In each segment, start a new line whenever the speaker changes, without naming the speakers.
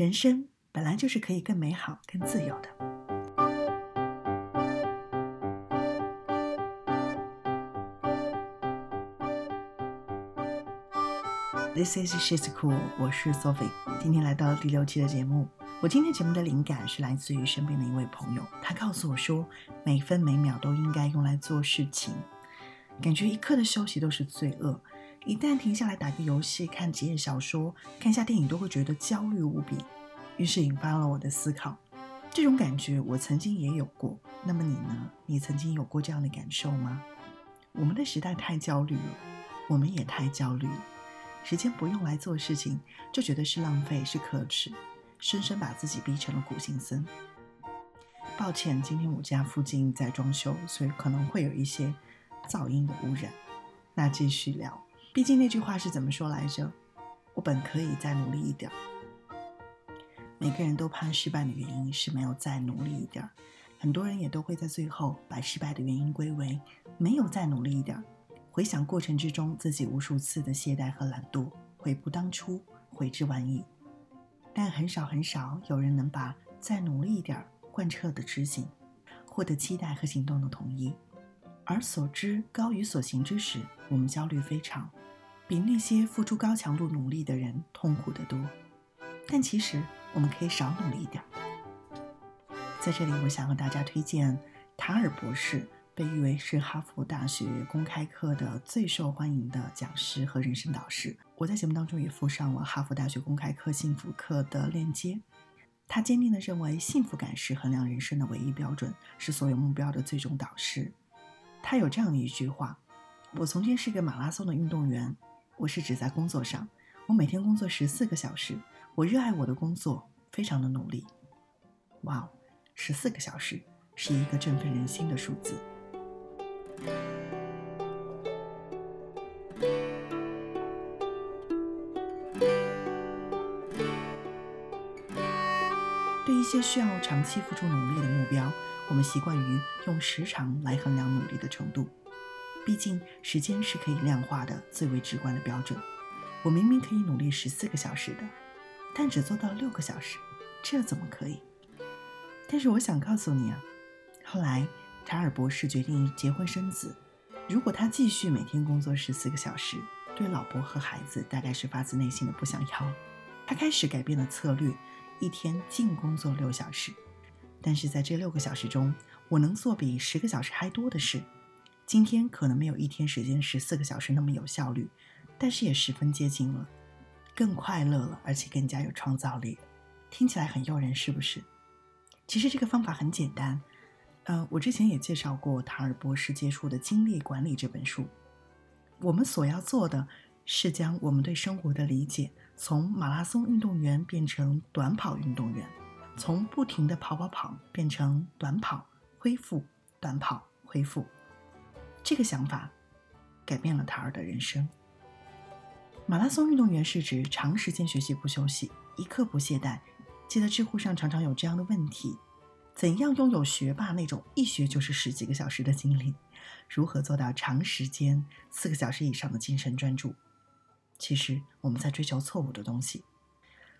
人生本来就是可以更美好、更自由的。This is She's Cool，我是 Sophie，今天来到第六期的节目。我今天节目的灵感是来自于身边的一位朋友，他告诉我说，每分每秒都应该用来做事情，感觉一刻的休息都是罪恶。一旦停下来打个游戏、看几页小说、看一下电影，都会觉得焦虑无比。于是引发了我的思考，这种感觉我曾经也有过。那么你呢？你曾经有过这样的感受吗？我们的时代太焦虑了，我们也太焦虑了。时间不用来做事情，就觉得是浪费，是可耻。深深把自己逼成了苦行僧。抱歉，今天我家附近在装修，所以可能会有一些噪音的污染。那继续聊，毕竟那句话是怎么说来着？我本可以再努力一点。每个人都怕失败的原因是没有再努力一点，很多人也都会在最后把失败的原因归为没有再努力一点。回想过程之中自己无数次的懈怠和懒惰，悔不当初，悔之晚矣。但很少很少有人能把再努力一点贯彻的执行，获得期待和行动的统一。而所知高于所行之时，我们焦虑非常，比那些付出高强度努力的人痛苦得多。但其实我们可以少努力一点。在这里，我想和大家推荐塔尔博士。被誉为是哈佛大学公开课的最受欢迎的讲师和人生导师。我在节目当中也附上了哈佛大学公开课幸福课的链接。他坚定地认为，幸福感是衡量人生的唯一标准，是所有目标的最终导师。他有这样的一句话：“我从前是个马拉松的运动员，我是指在工作上，我每天工作十四个小时，我热爱我的工作，非常的努力。”哇，十四个小时是一个振奋人心的数字。对一些需要长期付出努力的目标，我们习惯于用时长来衡量努力的程度。毕竟，时间是可以量化的最为直观的标准。我明明可以努力十四个小时的，但只做到六个小时，这怎么可以？但是我想告诉你啊，后来。查尔博士决定结婚生子。如果他继续每天工作十四个小时，对老婆和孩子大概是发自内心的不想要。他开始改变了策略，一天净工作六小时。但是在这六个小时中，我能做比十个小时还多的事。今天可能没有一天时间十四个小时那么有效率，但是也十分接近了，更快乐了，而且更加有创造力。听起来很诱人，是不是？其实这个方法很简单。呃，我之前也介绍过塔尔博士接触的《精力管理》这本书。我们所要做的是将我们对生活的理解从马拉松运动员变成短跑运动员，从不停的跑跑跑变成短跑恢复、短跑恢复。这个想法改变了塔尔的人生。马拉松运动员是指长时间学习不休息，一刻不懈怠。记得知乎上常常有这样的问题。怎样拥有学霸那种一学就是十几个小时的精力？如何做到长时间四个小时以上的精神专注？其实我们在追求错误的东西，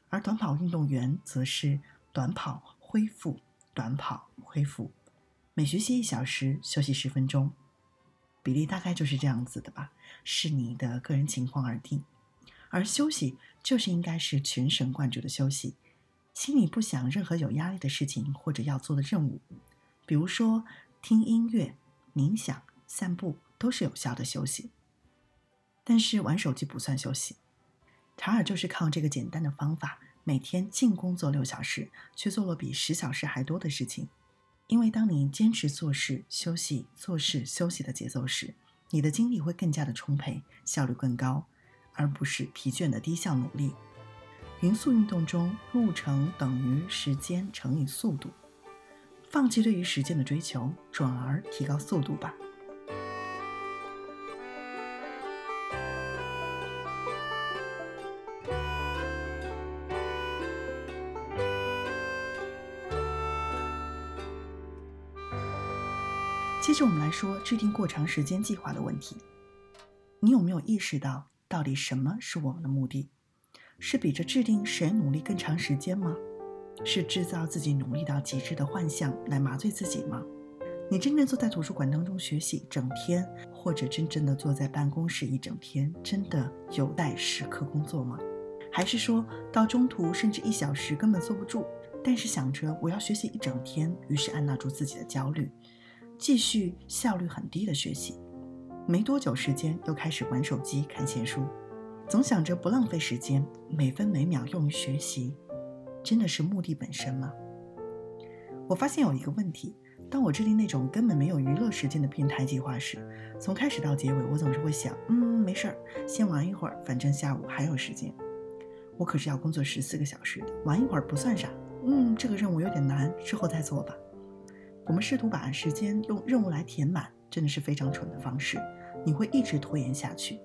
而短跑运动员则是短跑恢复，短跑恢复，每学习一小时休息十分钟，比例大概就是这样子的吧，视你的个人情况而定。而休息就是应该是全神贯注的休息。心里不想任何有压力的事情或者要做的任务，比如说听音乐、冥想、散步都是有效的休息。但是玩手机不算休息。查尔就是靠这个简单的方法，每天净工作六小时，却做了比十小时还多的事情。因为当你坚持做事、休息、做事、休息的节奏时，你的精力会更加的充沛，效率更高，而不是疲倦的低效努力。匀速运动中，路程等于时间乘以速度。放弃对于时间的追求，转而提高速度吧。接着，我们来说制定过长时间计划的问题。你有没有意识到，到底什么是我们的目的？是比着制定谁努力更长时间吗？是制造自己努力到极致的幻象来麻醉自己吗？你真正坐在图书馆当中学习整天，或者真正的坐在办公室一整天，真的有待时刻工作吗？还是说到中途甚至一小时根本坐不住，但是想着我要学习一整天，于是按捺住自己的焦虑，继续效率很低的学习，没多久时间又开始玩手机看闲书，总想着不浪费时间，每分每秒用于学习，真的是目的本身吗？我发现有一个问题。当我制定那种根本没有娱乐时间的平台计划时，从开始到结尾，我总是会想：嗯，没事儿，先玩一会儿，反正下午还有时间。我可是要工作十四个小时的，玩一会儿不算啥。嗯，这个任务有点难，之后再做吧。我们试图把时间用任务来填满，真的是非常蠢的方式。你会一直拖延下去。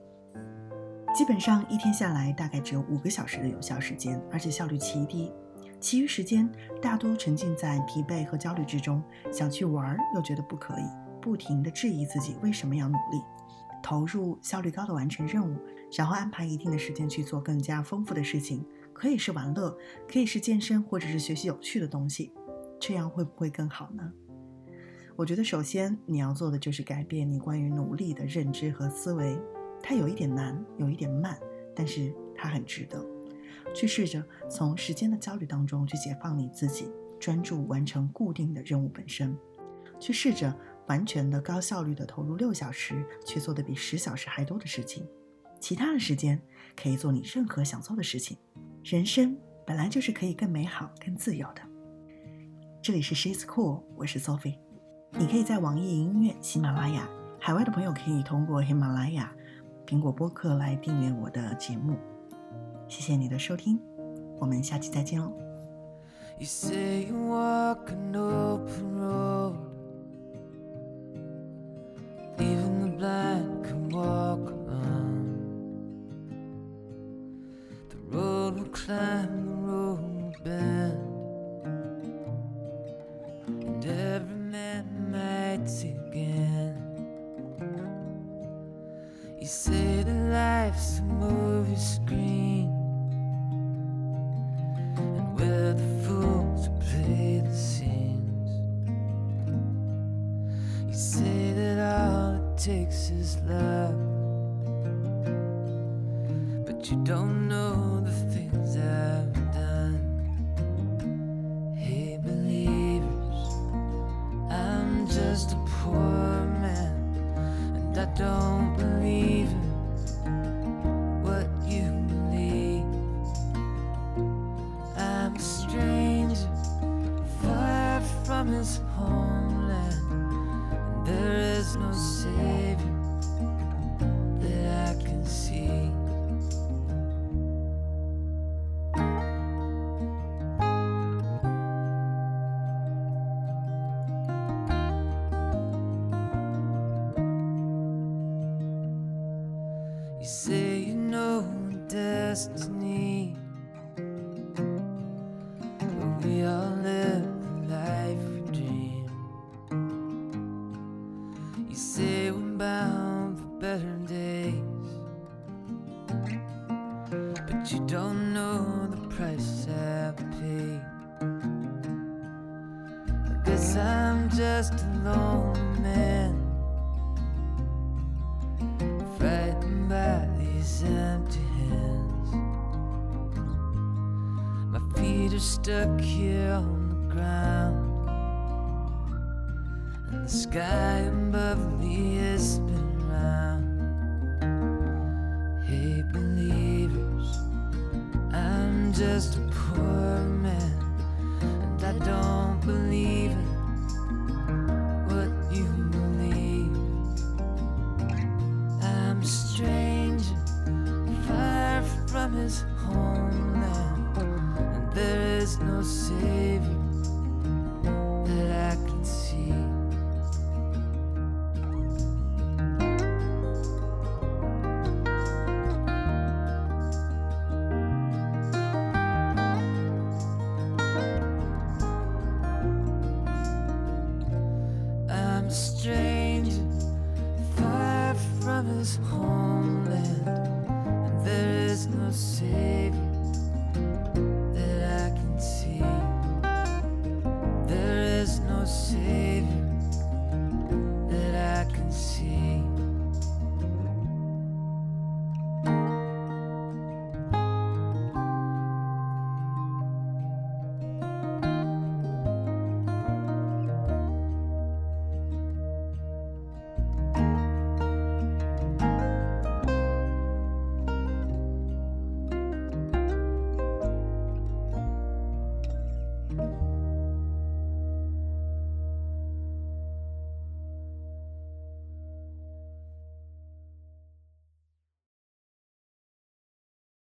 基本上一天下来，大概只有五个小时的有效时间，而且效率极低。其余时间大多沉浸在疲惫和焦虑之中，想去玩又觉得不可以，不停地质疑自己为什么要努力，投入效率高的完成任务，然后安排一定的时间去做更加丰富的事情，可以是玩乐，可以是健身，或者是学习有趣的东西，这样会不会更好呢？我觉得首先你要做的就是改变你关于努力的认知和思维，它有一点难，有一点慢，但是它很值得。去试着从时间的焦虑当中去解放你自己，专注完成固定的任务本身。去试着完全的高效率的投入六小时，去做的比十小时还多的事情。其他的时间可以做你任何想做的事情。人生本来就是可以更美好、更自由的。这里是 She's Cool，我是 Sophie。你可以在网易云音乐、喜马拉雅，海外的朋友可以通过喜马拉雅、苹果播客来订阅我的节目。谢谢你的收听，我们下期再见喽。you say you walk no pro You say that life's a movie screen. And we're the fools who play the scenes. You say that all it takes is love. But you don't know the things I've done. Hey, believers, I'm just a poor man, and I don't his homeland, and there is no Savior that I can see. You say you know destiny, but you don't know the price I've paid. I guess I'm just a lonely man, frightened by these empty hands. My feet are stuck here on the ground. And the sky above me is spinning just a poor man, and I don't believe in what you believe. I'm a stranger, far from his homeland, and there is no savior